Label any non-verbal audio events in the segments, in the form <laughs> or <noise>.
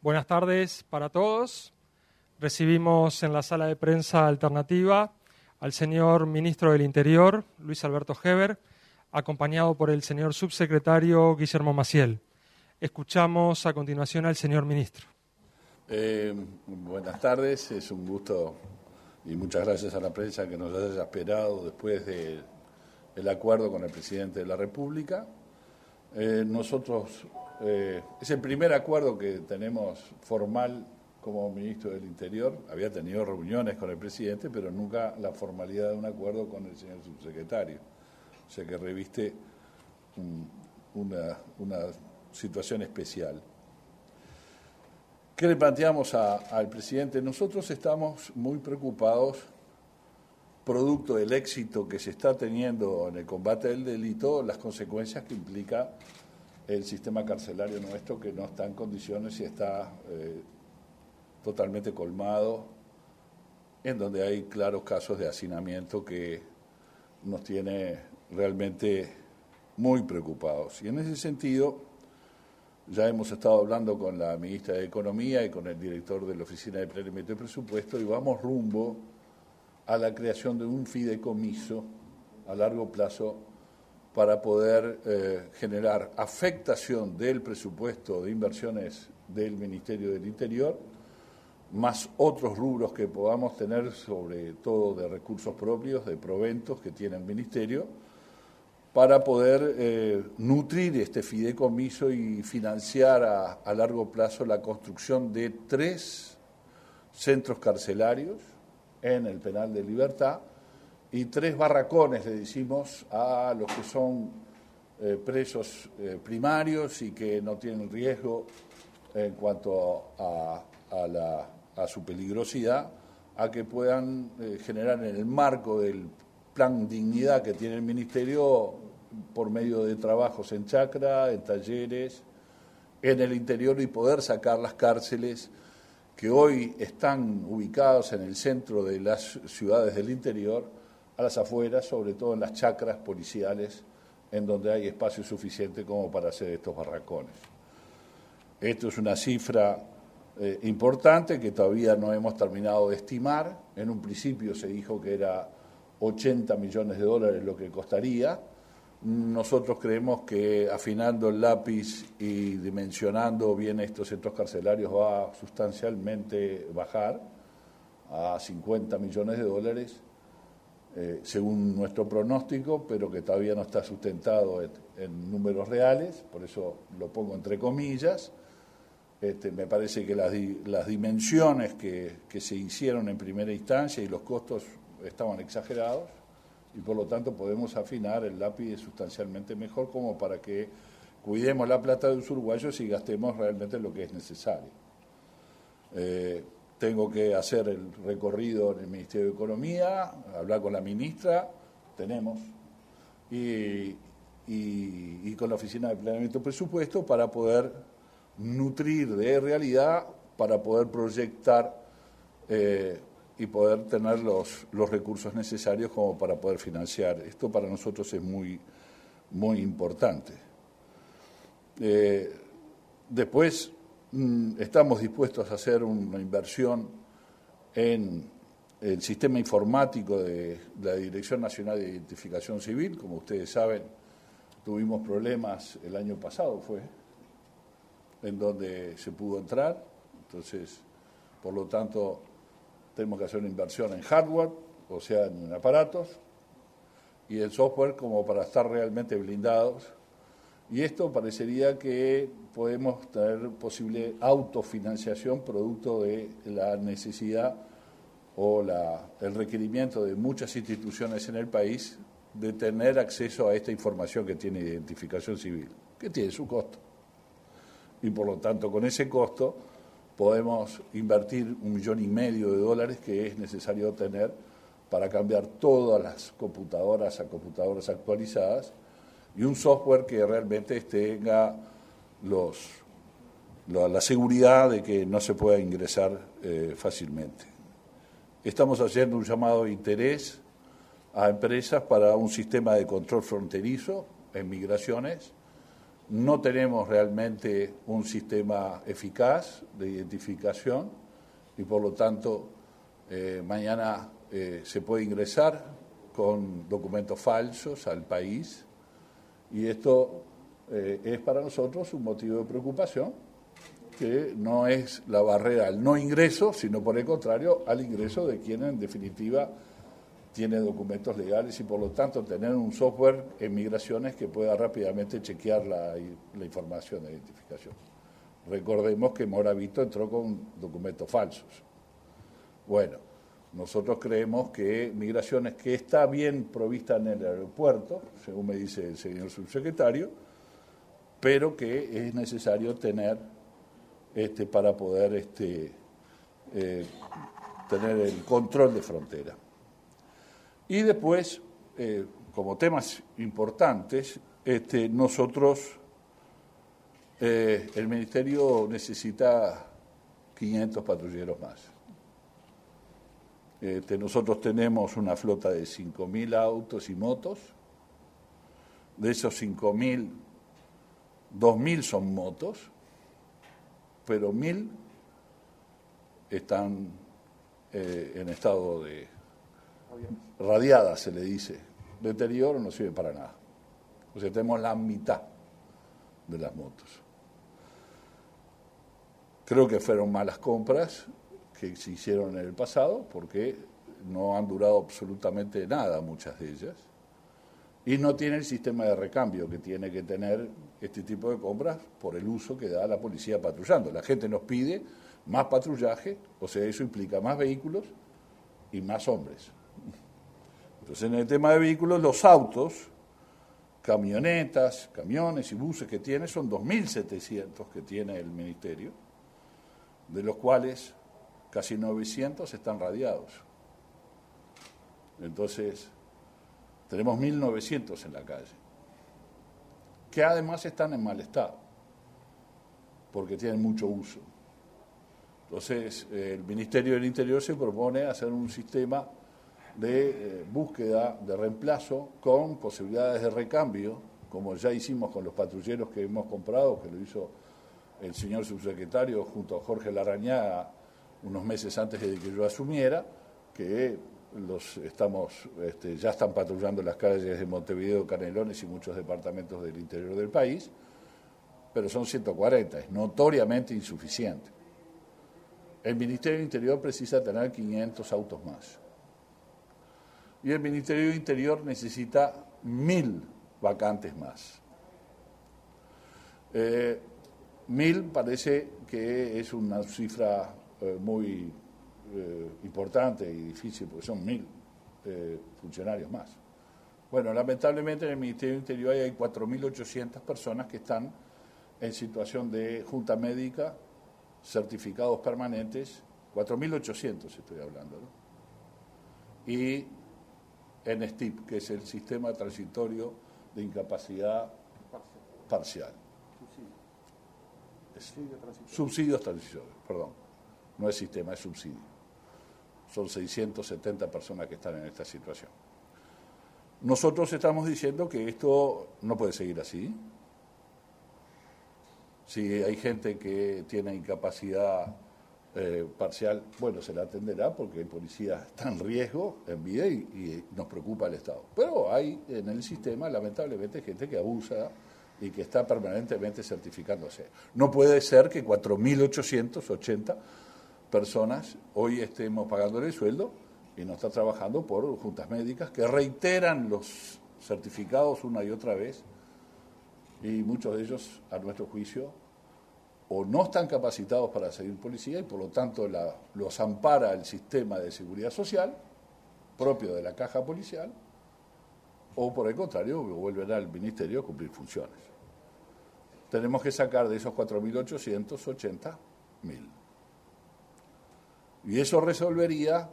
Buenas tardes para todos. Recibimos en la sala de prensa alternativa al señor ministro del Interior, Luis Alberto Heber, acompañado por el señor subsecretario Guillermo Maciel. Escuchamos a continuación al señor ministro. Eh, buenas tardes, es un gusto y muchas gracias a la prensa que nos haya esperado después del acuerdo con el presidente de la República. Eh, nosotros, eh, es el primer acuerdo que tenemos formal como ministro del Interior. Había tenido reuniones con el presidente, pero nunca la formalidad de un acuerdo con el señor subsecretario. O sea que reviste una, una situación especial. ¿Qué le planteamos al presidente? Nosotros estamos muy preocupados, producto del éxito que se está teniendo en el combate del delito, las consecuencias que implica el sistema carcelario nuestro, que no está en condiciones y está eh, totalmente colmado, en donde hay claros casos de hacinamiento que nos tiene realmente muy preocupados. Y en ese sentido, ya hemos estado hablando con la ministra de Economía y con el director de la Oficina de Planeamiento y Presupuesto y vamos rumbo a la creación de un fideicomiso a largo plazo para poder eh, generar afectación del presupuesto de inversiones del Ministerio del Interior, más otros rubros que podamos tener, sobre todo de recursos propios, de proventos que tiene el Ministerio, para poder eh, nutrir este fideicomiso y financiar a, largo plazo la construcción de tres centros carcelarios en el penal de libertad y tres barracones, le decimos, a los que son eh, presos eh, primarios y que no tienen riesgo en cuanto a, a su peligrosidad, a que puedan generar en el marco del plan dignidad que tiene el Ministerio por medio de trabajos en chacra, en talleres, en el interior y poder sacar las cárceles que hoy están ubicados en el centro de las ciudades del interior a las afueras, sobre todo en las chacras policiales, en donde hay espacio suficiente como para hacer estos barracones. Esto es una cifra eh, importante que todavía no hemos terminado de estimar. En un principio se dijo que era 80 millones de dólares lo que costaría nosotros creemos que afinando el lápiz y dimensionando bien estos centros carcelarios va a sustancialmente bajar a 50 millones de dólares, eh, según nuestro pronóstico, pero que todavía no está sustentado en, números reales, por eso lo pongo entre comillas. Este, me parece que las, dimensiones que se hicieron en primera instancia y los costos estaban exagerados y por lo tanto podemos afinar el lápiz sustancialmente mejor como para que cuidemos la plata de los uruguayos y gastemos realmente lo que es necesario. Eh, tengo que hacer el recorrido en el Ministerio de Economía, hablar con la ministra, tenemos, y, con la Oficina de Planeamiento y Presupuesto para poder nutrir de realidad, para poder proyectar eh, y poder tener los, los recursos necesarios como para poder financiar. Esto para nosotros es muy, muy importante. Eh, después mm, estamos dispuestos a hacer una inversión en el sistema informático de la Dirección Nacional de Identificación Civil. Como ustedes saben, tuvimos problemas el año pasado, fue, en donde se pudo entrar. Entonces, por lo tanto, tenemos que hacer una inversión en hardware, o sea, en aparatos, y en software como para estar realmente blindados. Y esto parecería que podemos tener posible autofinanciación producto de la necesidad o la, el requerimiento de muchas instituciones en el país de tener acceso a esta información que tiene identificación civil, que tiene su costo. Y por lo tanto, con ese costo podemos invertir un millón y medio de dólares que es necesario tener para cambiar todas las computadoras a computadoras actualizadas y un software que realmente tenga la, seguridad de que no se pueda ingresar eh, fácilmente. Estamos haciendo un llamado de interés a empresas para un sistema de control fronterizo en migraciones no tenemos realmente un sistema eficaz de identificación y por lo tanto eh, mañana eh, se puede ingresar con documentos falsos al país y esto eh, es para nosotros un motivo de preocupación que no es la barrera al no ingreso, sino por el contrario al ingreso de quien en definitiva tiene documentos legales y por lo tanto tener un software en migraciones que pueda rápidamente chequear la, información de identificación. Recordemos que Moravito entró con documentos falsos. Bueno, nosotros creemos que migraciones que está bien provista en el aeropuerto, según me dice el señor subsecretario, pero que es necesario tener este, para poder este, eh, tener el control de frontera. Y después, eh, como temas importantes, este, nosotros, eh, el Ministerio necesita 500 patrulleros más. Este, nosotros tenemos una flota de 5.000 autos y motos. De esos 5.000, 2.000 son motos, pero 1.000 están eh, en estado de radiada, se le dice. Deterioro no sirve para nada. O sea, tenemos la mitad de las motos. Creo que fueron malas compras que se hicieron en el pasado, porque no han durado absolutamente nada muchas de ellas, y no tiene el sistema de recambio que tiene que tener este tipo de compras por el uso que da la policía patrullando. La gente nos pide más patrullaje, o sea, eso implica más vehículos y más hombres. Entonces, en el tema de vehículos, los autos, camionetas, camiones y buses que tiene son 2.700 que tiene el Ministerio, de los cuales casi 900 están radiados. Entonces, tenemos 1.900 en la calle, que además están en mal estado, porque tienen mucho uso. Entonces, el Ministerio del Interior se propone hacer un sistema de eh, búsqueda, de reemplazo, con posibilidades de recambio, como ya hicimos con los patrulleros que hemos comprado, que lo hizo el señor subsecretario junto a Jorge Larañaga unos meses antes de que yo asumiera, que los estamos, este, ya están patrullando las calles de Montevideo, Canelones y muchos departamentos del interior del país, pero son 140, es notoriamente insuficiente. El Ministerio del Interior precisa tener 500 autos más. Y el Ministerio del Interior necesita mil vacantes más. Eh, mil parece que es una cifra eh, muy eh, importante y difícil, porque son mil funcionarios más. Bueno, lamentablemente en el Ministerio del Interior hay 4.800 personas que están en situación de junta médica, certificados permanentes, 4.800 estoy hablando, ¿no? y en STIP, que es el Sistema Transitorio de Incapacidad Parcial. Subsidios transitorios, perdón no es sistema, es subsidio. Son 670 personas que están en esta situación. Nosotros estamos diciendo que esto no puede seguir así. Si hay gente que tiene incapacidad eh, parcial, bueno, se la atenderá porque el policía está en riesgo, en vida y, y, nos preocupa el Estado. Pero hay en el sistema, lamentablemente, gente que abusa y que está permanentemente certificándose. No puede ser que 4.880 personas hoy estemos pagándole el sueldo y no está trabajando por juntas médicas que reiteran los certificados una y otra vez y muchos de ellos, a nuestro juicio, o no están capacitados para seguir policía y por lo tanto la, los ampara el sistema de seguridad social propio de la caja policial, o por el contrario, vuelven al ministerio a cumplir funciones. Tenemos que sacar de esos 4.880 mil. Y eso resolvería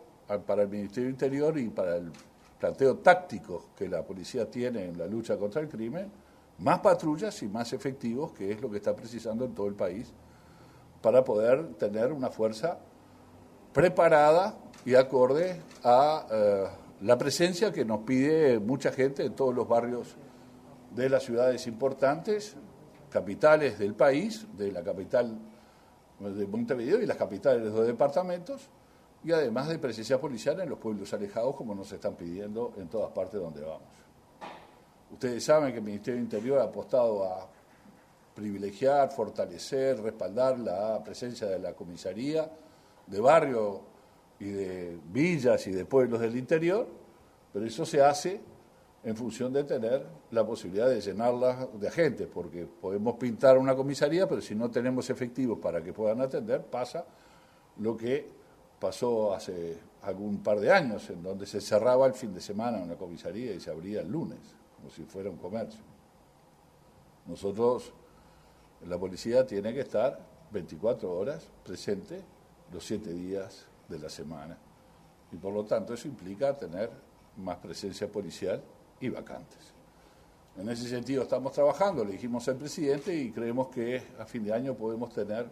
para el Ministerio Interior y para el planteo táctico que la policía tiene en la lucha contra el crimen, más patrullas y más efectivos, que es lo que está precisando en todo el país, para poder tener una fuerza preparada y acorde a eh, la presencia que nos pide mucha gente en todos los barrios de las ciudades importantes, capitales del país, de la capital de Montevideo y las capitales de los departamentos, y además de presencia policial en los pueblos alejados, como nos están pidiendo en todas partes donde vamos. Ustedes saben que el Ministerio del Interior ha apostado a privilegiar, fortalecer, respaldar la presencia de la comisaría de barrio y de villas y de pueblos del interior, pero eso se hace en función de tener la posibilidad de llenarla de agentes, porque podemos pintar una comisaría, pero si no tenemos efectivos para que puedan atender, pasa lo que pasó hace algún par de años, en donde se cerraba el fin de semana una comisaría y se abría el lunes, como si fuera un comercio. Nosotros, la policía tiene que estar 24 horas presente los 7 días de la semana. Y por lo tanto eso implica tener más presencia policial y vacantes. En ese sentido estamos trabajando, le dijimos al presidente y creemos que a fin de año podemos tener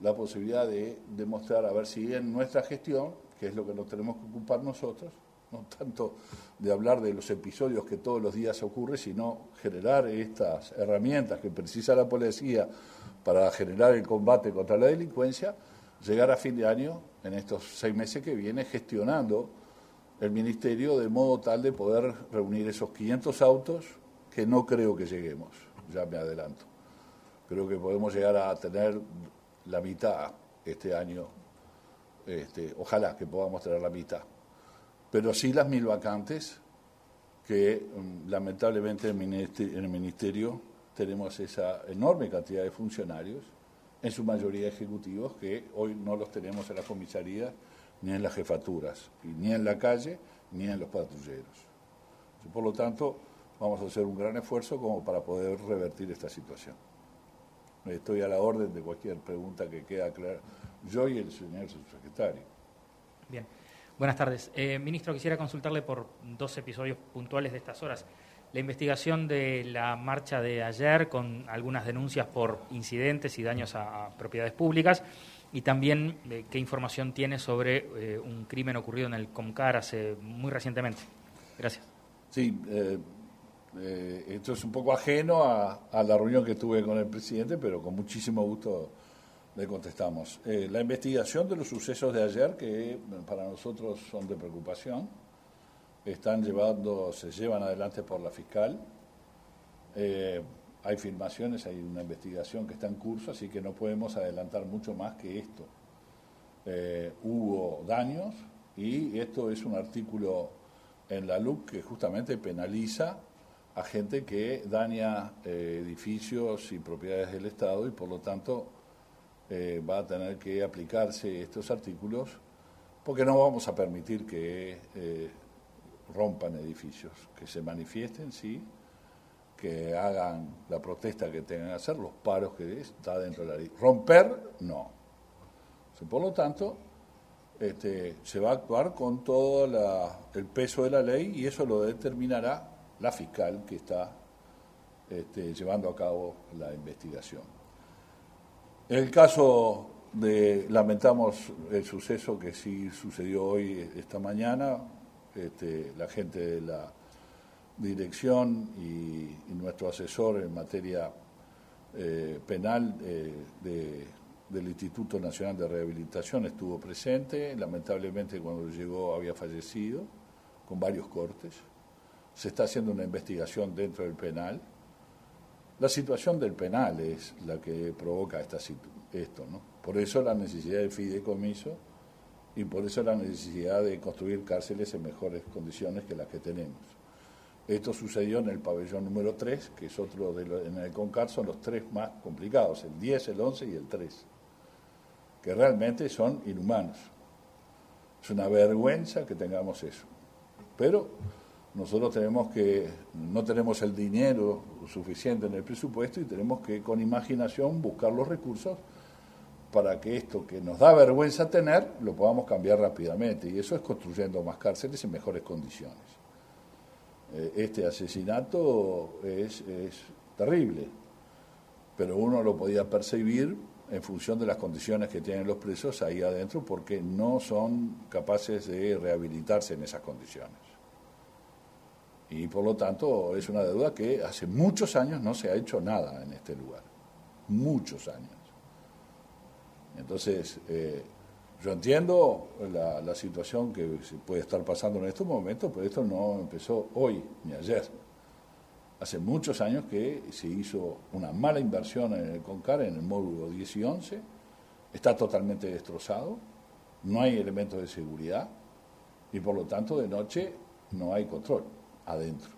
la posibilidad de demostrar a ver si en nuestra gestión, que es lo que nos tenemos que ocupar nosotros, <laughs> no tanto de hablar de los episodios que todos los días ocurren, sino generar estas herramientas que precisa la policía para generar el combate contra la delincuencia, llegar a fin de año, en estos seis meses que viene, gestionando el Ministerio de modo tal de poder reunir esos 500 autos que no creo que lleguemos, ya me adelanto. Creo que podemos llegar a tener la mitad este año, este, ojalá que podamos tener la mitad, pero sí las mil vacantes que mm, lamentablemente en el ministerio tenemos esa enorme cantidad de funcionarios, en su mayoría ejecutivos, que hoy no los tenemos en la comisaría ni en las jefaturas, ni en la calle, ni en los patrulleros. Por lo tanto, vamos a hacer un gran esfuerzo como para poder revertir esta situación. Estoy a la orden de cualquier pregunta que quede clara. Yo y el señor subsecretario. Bien. Buenas tardes. Eh, ministro, quisiera consultarle por dos episodios puntuales de estas horas. La investigación de la marcha de ayer con algunas denuncias por incidentes y daños a, propiedades públicas y también eh, qué información tiene sobre eh, un crimen ocurrido en el Comcar hace muy recientemente. Gracias. Sí, eh, esto es un poco ajeno a, la reunión que tuve con el presidente, pero con muchísimo gusto le contestamos. Eh, la investigación de los sucesos de ayer, que para nosotros son de preocupación, están llevando, se llevan adelante por la fiscal. Eh, hay filmaciones, hay una investigación que está en curso, así que no podemos adelantar mucho más que esto. hubo daños y esto es un artículo en la LUC que justamente penaliza a gente que daña eh, edificios y propiedades del Estado y por lo tanto eh, va a tener que aplicarse estos artículos porque no vamos a permitir que eh, rompan edificios, que se manifiesten, sí, que hagan la protesta que tengan que hacer, los paros que está dentro de la ley. Romper, no. Por lo tanto, este, se va a actuar con todo el peso de la ley y eso lo determinará la fiscal que está este, llevando a cabo la investigación. En el caso de, lamentamos el suceso que sí sucedió hoy, esta mañana, este, la gente de la dirección y, nuestro asesor en materia eh, penal eh, del Instituto Nacional de Rehabilitación estuvo presente, lamentablemente cuando llegó había fallecido, con varios cortes se está haciendo una investigación dentro del penal. La situación del penal es la que provoca esta, esto, ¿no? Por eso la necesidad de fideicomiso y por eso la necesidad de construir cárceles en mejores condiciones que las que tenemos. Esto sucedió en el pabellón número 3, que es otro de los, en el CONCAR, son los tres más complicados, el 10, el 11 y el 3, que realmente son inhumanos. Es una vergüenza que tengamos eso. Pero nosotros tenemos que, no tenemos el dinero suficiente en el presupuesto y tenemos que con imaginación buscar los recursos para que esto que nos da vergüenza tener lo podamos cambiar rápidamente y eso es construyendo más cárceles en mejores condiciones. Eh, este asesinato es, es terrible, pero uno lo podía percibir en función de las condiciones que tienen los presos ahí adentro porque no son capaces de rehabilitarse en esas condiciones. Y por lo tanto es una deuda que hace muchos años no se ha hecho nada en este lugar. Muchos años. Entonces, eh, yo entiendo la, la, situación que puede estar pasando en estos momentos, pero esto no empezó hoy ni ayer. Hace muchos años que se hizo una mala inversión en el CONCAR, en el módulo 10 y 11, está totalmente destrozado, no hay elementos de seguridad y por lo tanto de noche no hay control adentro.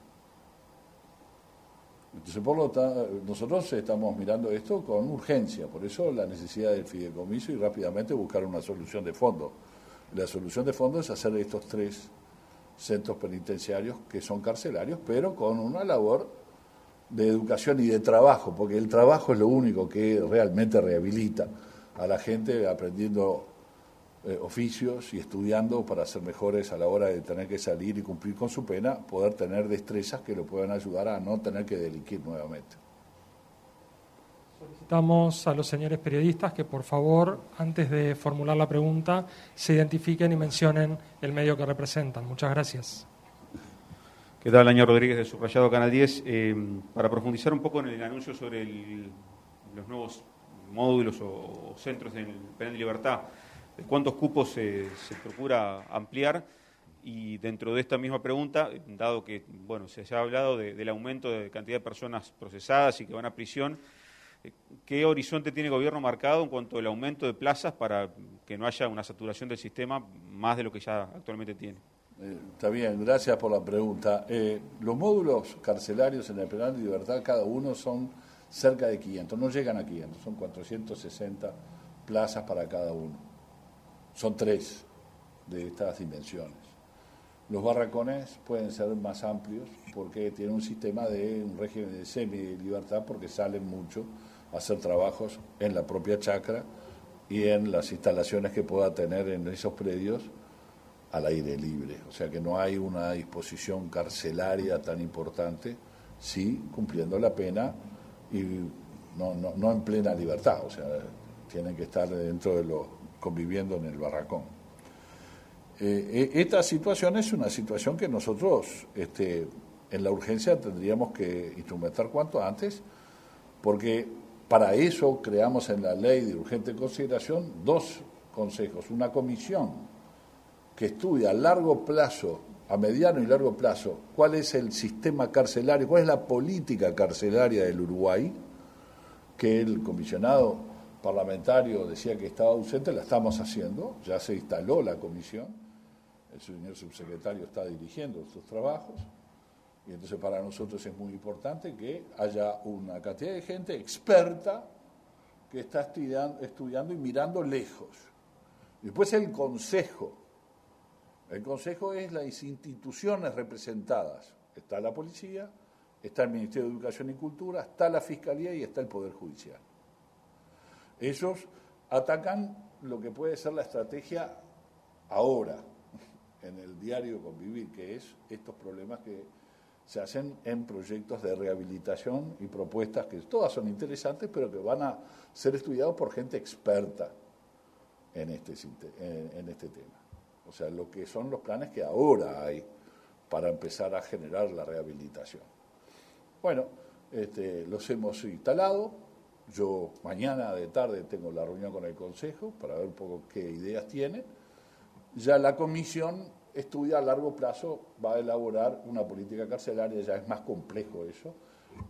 Entonces, por lo tanto, nosotros estamos mirando esto con urgencia, por eso la necesidad del fideicomiso y rápidamente buscar una solución de fondo. La solución de fondo es hacer estos tres centros penitenciarios que son carcelarios, pero con una labor de educación y de trabajo, porque el trabajo es lo único que realmente rehabilita a la gente aprendiendo eh, oficios y estudiando para ser mejores a la hora de tener que salir y cumplir con su pena, poder tener destrezas que lo puedan ayudar a no tener que delinquir nuevamente. Solicitamos a los señores periodistas que por favor, antes de formular la pregunta, se identifiquen y mencionen el medio que representan. Muchas gracias. ¿Qué tal, Año Rodríguez de Subrayado Canal 10? Eh, para profundizar un poco en el anuncio sobre los nuevos módulos o, o centros del penal de libertad, cuántos cupos se, procura ampliar y dentro de esta misma pregunta, dado que bueno, se ha hablado del aumento de cantidad de personas procesadas y que van a prisión, ¿qué horizonte tiene el gobierno marcado en cuanto al aumento de plazas para que no haya una saturación del sistema más de lo que ya actualmente tiene? Eh, está bien, gracias por la pregunta. Eh, los módulos carcelarios en el penal de libertad, cada uno son cerca de 500, no llegan a 500, son 460 plazas para cada uno. Son tres de estas dimensiones. Los barracones pueden ser más amplios porque tienen un sistema de un régimen de semi-libertad porque salen mucho a hacer trabajos en la propia chacra y en las instalaciones que pueda tener en esos predios al aire libre. O sea que no hay una disposición carcelaria tan importante, sí cumpliendo la pena y no, no, no en plena libertad. O sea, tienen que estar dentro de los conviviendo en el barracón. Eh, e, esta situación es una situación que nosotros este, en la urgencia tendríamos que instrumentar cuanto antes, porque para eso creamos en la ley de urgente consideración dos consejos, una comisión que estudia a largo plazo, a mediano y largo plazo, cuál es el sistema carcelario, cuál es la política carcelaria del Uruguay, que el comisionado parlamentario decía que estaba ausente, la estamos haciendo, ya se instaló la comisión, el señor subsecretario está dirigiendo estos trabajos, y entonces para nosotros es muy importante que haya una cantidad de gente experta que está estudiando, estudiando y mirando lejos. Después el Consejo. El Consejo es las instituciones representadas. Está la policía, está el Ministerio de Educación y Cultura, está la Fiscalía y está el Poder Judicial. Ellos atacan lo que puede ser la estrategia ahora, en el diario convivir, que es estos problemas que se hacen en proyectos de rehabilitación y propuestas que todas son interesantes, pero que van a ser estudiados por gente experta en este, en este tema. O sea, lo que son los planes que ahora hay para empezar a generar la rehabilitación. Bueno, este, los hemos instalado, yo mañana de tarde tengo la reunión con el Consejo para ver un poco qué ideas tiene. Ya la comisión estudia a largo plazo, va a elaborar una política carcelaria, ya es más complejo eso,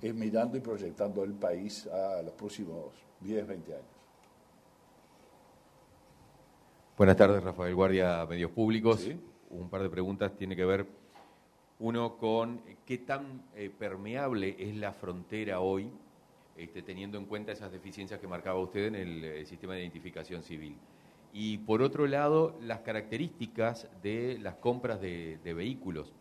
es mirando y proyectando el país a los próximos 10, 20 años. Buenas tardes, Rafael Guardia, Medios Públicos. Un par de preguntas tiene que ver, uno, con qué tan eh, permeable es la frontera hoy este, teniendo en cuenta esas deficiencias que marcaba usted en el, eh, sistema de identificación civil. Y por otro lado, las características de las compras de, vehículos.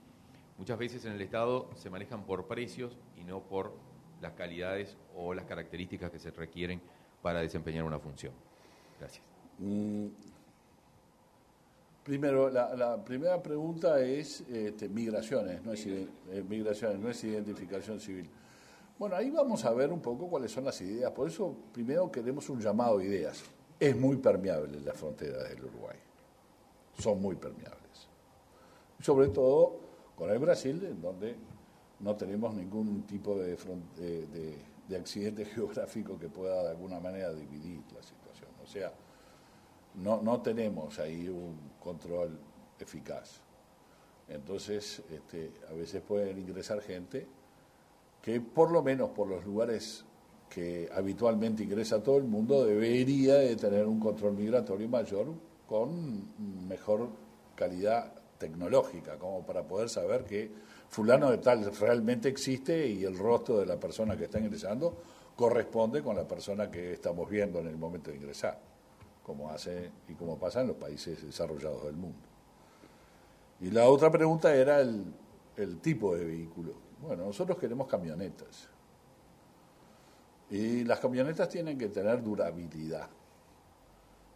Muchas veces en el Estado se manejan por precios y no por las calidades o las características que se requieren para desempeñar una función. Gracias. Mm. Primero, la, primera pregunta es este, migraciones, no es, eh, migraciones, no es identificación civil. Bueno, ahí vamos a ver un poco cuáles son las ideas. Por eso, primero queremos un llamado a ideas. Es muy permeable la frontera del Uruguay. Son muy permeables. Sobre todo con el Brasil, en donde no tenemos ningún tipo de, de, accidente <laughs> geográfico que pueda de alguna manera dividir la situación. O sea, no, no tenemos ahí un control eficaz. Entonces, este, a veces pueden ingresar gente que por lo menos por los lugares que habitualmente ingresa todo el mundo debería de tener un control migratorio mayor con mejor calidad tecnológica, como para poder saber que fulano de tal realmente existe y el rostro de la persona que está ingresando corresponde con la persona que estamos viendo en el momento de ingresar, como hace y como pasa en los países desarrollados del mundo. Y la otra pregunta era el, el tipo de vehículo. Bueno, nosotros queremos camionetas. Y las camionetas tienen que tener durabilidad.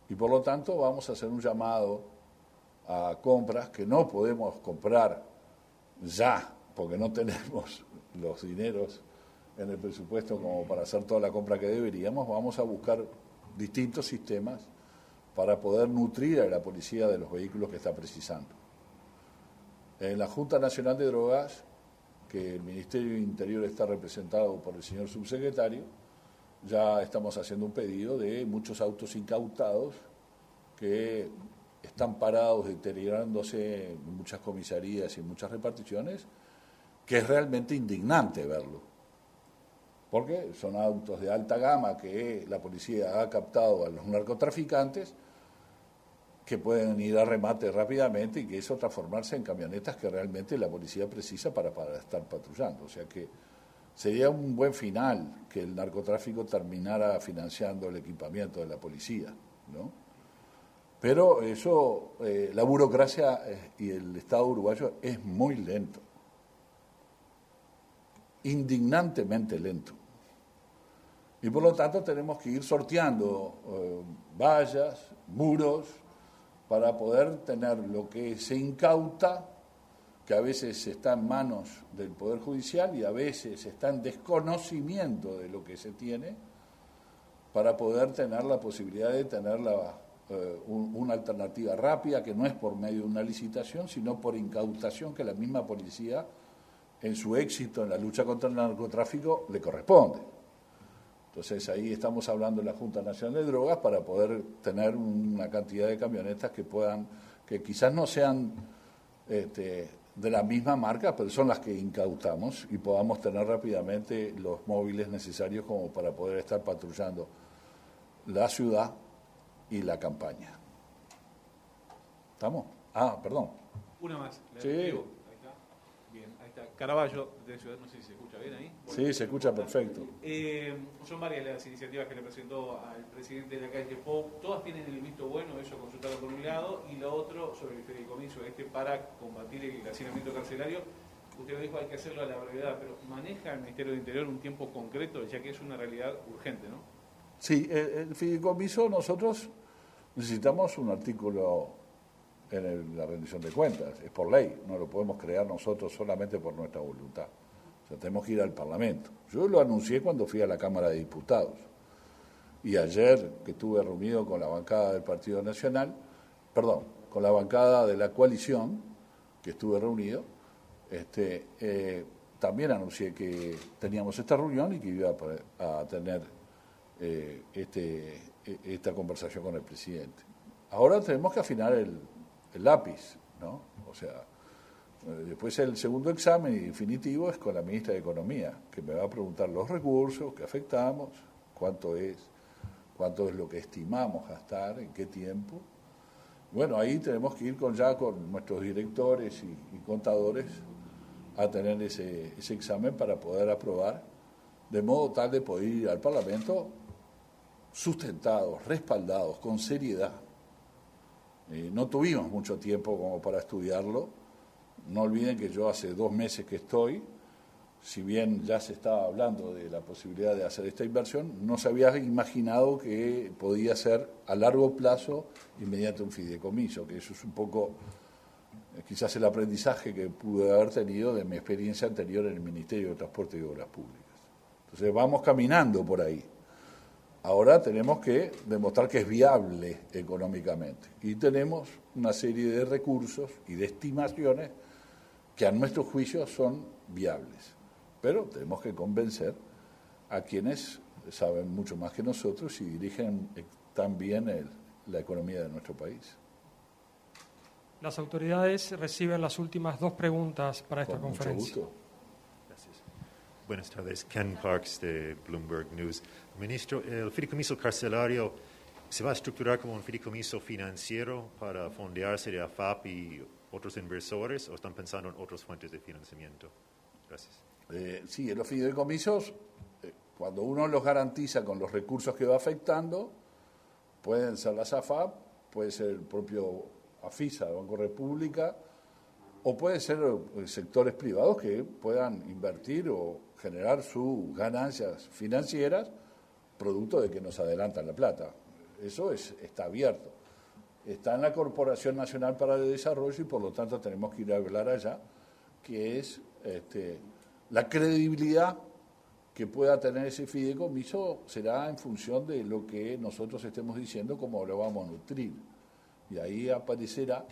Y por lo tanto vamos a hacer un llamado a compras que no podemos comprar ya, porque no <laughs> tenemos los dineros en el presupuesto como para hacer toda la compra que deberíamos, vamos a buscar distintos sistemas para poder nutrir a la policía de los vehículos que está precisando. En la Junta Nacional de Drogas, que el Ministerio de Interior está representado por el señor subsecretario, ya estamos haciendo un pedido de muchos autos incautados que están parados, deteriorándose en muchas comisarías y en muchas reparticiones, que es realmente indignante verlo. Porque son autos de alta gama que la policía ha captado a los narcotraficantes que pueden ir a remate rápidamente y que eso transformarse en camionetas que realmente la policía precisa para, para estar patrullando. O sea que Sería un buen final que el narcotráfico terminara financiando el equipamiento de la policía, ¿no? Pero eso, eh, la burocracia eh, y el Estado uruguayo es muy lento, indignantemente lento. Y por lo tanto tenemos que ir sorteando eh, vallas, muros, para poder tener lo que se incauta que a veces está en manos del Poder Judicial y a veces está en desconocimiento de lo que se tiene, para poder tener la posibilidad de tener eh, una alternativa rápida que no es por medio de una licitación, sino por incautación que la misma policía, en su éxito en la lucha contra el narcotráfico, le corresponde. Entonces ahí estamos hablando de la Junta Nacional de Drogas para poder tener una cantidad de camionetas que puedan, que quizás no sean este, de la misma marca, pero son las que incautamos y podamos tener rápidamente los móviles necesarios como para poder estar patrullando la ciudad y la campaña. ¿Estamos? Ah, perdón. Una más. sí. Caraballo de Ciudad, no sé si se escucha bien ahí. sí, se escucha perfecto. Eh, son varias las iniciativas que le presentó al presidente de la calle PO. Todas tienen el visto bueno, eso consultado por un lado, y lo otro sobre el fideicomiso este para combatir el hacinamiento carcelario. Usted dijo hay que hacerlo a la brevedad, pero ¿maneja el Ministerio de Interior un tiempo concreto, ya que es una realidad urgente, no? Sí, el, el fideicomiso nosotros necesitamos un artículo en la rendición de cuentas, es por ley, no lo podemos crear nosotros solamente por nuestra voluntad. O sea, tenemos que ir al Parlamento. Yo lo anuncié cuando fui a la Cámara de Diputados. Y ayer que estuve reunido con la bancada del Partido Nacional, perdón, con la bancada de la coalición, que estuve reunido, este, eh, también anuncié que teníamos esta reunión y que iba a, tener eh, este, e, esta conversación con el presidente. Ahora tenemos que afinar el, el lápiz, ¿no? O sea, eh, después el segundo examen definitivo es con la ministra de Economía, que me va a preguntar los recursos que afectamos, cuánto es, cuánto es lo que estimamos gastar, en qué tiempo. Bueno, ahí tenemos que ir con ya con nuestros directores y, contadores a tener ese, ese examen para poder aprobar, de modo tal de poder ir al Parlamento sustentados, respaldados, con seriedad, eh, no tuvimos mucho tiempo como para estudiarlo. No olviden que yo hace dos meses que estoy, si bien ya se estaba hablando de la posibilidad de hacer esta inversión, no se había imaginado que podía ser a largo plazo y mediante un fideicomiso, que eso es un poco eh, quizás el aprendizaje que pude haber tenido de mi experiencia anterior en el Ministerio de Transporte y Obras Públicas. Entonces vamos caminando por ahí. Ahora tenemos que demostrar que es viable económicamente y tenemos una serie de recursos y de estimaciones que a nuestro juicio son viables. pero tenemos que convencer a quienes saben mucho más que nosotros y dirigen también el, la economía de nuestro país. Las autoridades reciben las últimas dos preguntas para esta Con mucho conferencia. gusto. Buenas tardes, Ken Parks de Bloomberg News. Ministro, ¿el fideicomiso carcelario se va a estructurar como un fideicomiso financiero para fondearse de AFAP y otros inversores o están pensando en otras fuentes de financiamiento? Gracias. Eh, sí, en los fideicomisos, eh, cuando uno los garantiza con los recursos que va afectando, pueden ser las AFAP, puede ser el propio AFISA, el Banco República, o puede ser eh, sectores privados que puedan invertir o generar sus ganancias financieras producto de que nos adelantan la plata. Eso es, está abierto. Está en la Corporación Nacional para el Desarrollo y por lo tanto tenemos que ir a hablar allá, que es este, la credibilidad que pueda tener ese fideicomiso será en función de lo que nosotros estemos diciendo, cómo lo vamos a nutrir. Y ahí aparecerá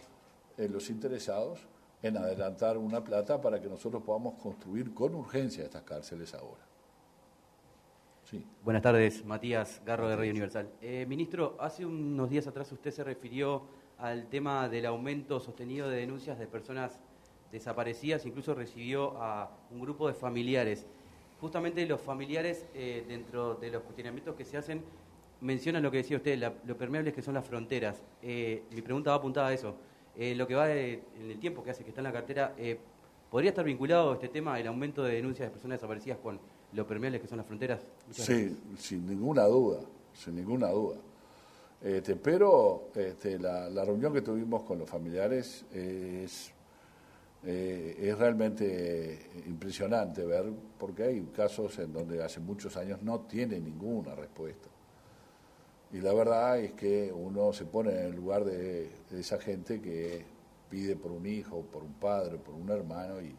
eh, los interesados en adelantar una plata para que nosotros podamos construir con urgencia estas cárceles ahora. Sí. Buenas tardes, Matías Garro de Radio Universal. Eh, ministro, hace unos días atrás usted se refirió al tema del aumento sostenido de denuncias de personas desaparecidas, incluso recibió a un grupo de familiares. Justamente los familiares, eh, dentro de los cuestionamientos que se hacen, mencionan lo que decía usted, la- lo permeables que son las fronteras. Eh, mi pregunta va apuntada a eso. Eh, lo que va de- en el tiempo que hace que está en la cartera, eh, ¿podría estar vinculado este tema, el aumento de denuncias de personas desaparecidas, con lo permeables que son las fronteras? Muchas Sí, sin ninguna duda, sin ninguna duda. Este, pero este, la, la reunión que tuvimos con los familiares es, eh, es realmente impresionante ver, porque hay casos en donde hace muchos años no tiene ninguna respuesta. Y la verdad es que uno se pone en el lugar de, esa gente que pide por un hijo, por un padre, por un hermano y,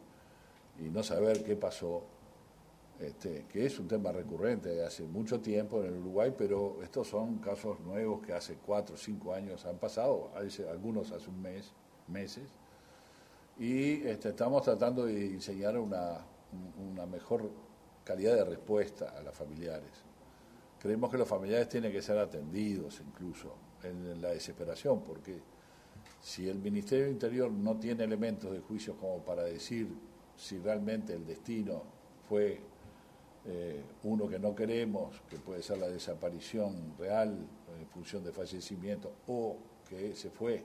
no saber qué pasó este, que es un tema recurrente de hace mucho tiempo en el Uruguay, pero estos son casos nuevos que hace cuatro o cinco años han pasado, algunos hace un mes, meses, y este, estamos tratando de diseñar una, un- una mejor calidad de respuesta a los familiares. Creemos que los familiares tienen que ser atendidos incluso en la desesperación, porque si el Ministerio Interior no tiene elementos de juicio como para decir si realmente el destino fue eh, uno que no queremos, que puede ser la desaparición real en función de fallecimiento, o que se fue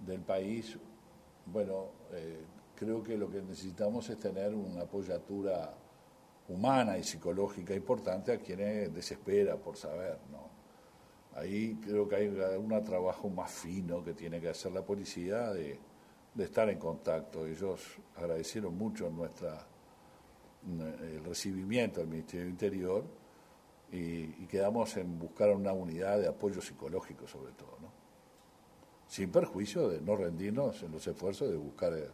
del país, bueno, eh, creo que lo que necesitamos es tener una apoyatura humana y psicológica importante a quienes desespera por saber, ¿no? Ahí creo que hay un trabajo más fino que tiene que hacer la policía de, estar en contacto. Ellos agradecieron mucho nuestra el recibimiento del Ministerio del Interior y, y quedamos en buscar una unidad de apoyo psicológico sobre todo, ¿no? sin perjuicio de no rendirnos en los esfuerzos de buscar eh,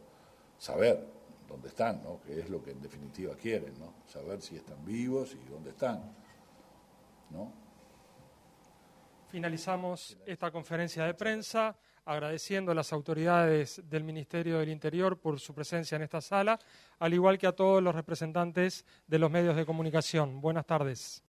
saber dónde están, ¿no? que es lo que en definitiva quieren, ¿no? saber si están vivos y dónde están. ¿no? Finalizamos esta conferencia de prensa agradeciendo a las autoridades del Ministerio del Interior por su presencia en esta sala, al igual que a todos los representantes de los medios de comunicación. Buenas tardes.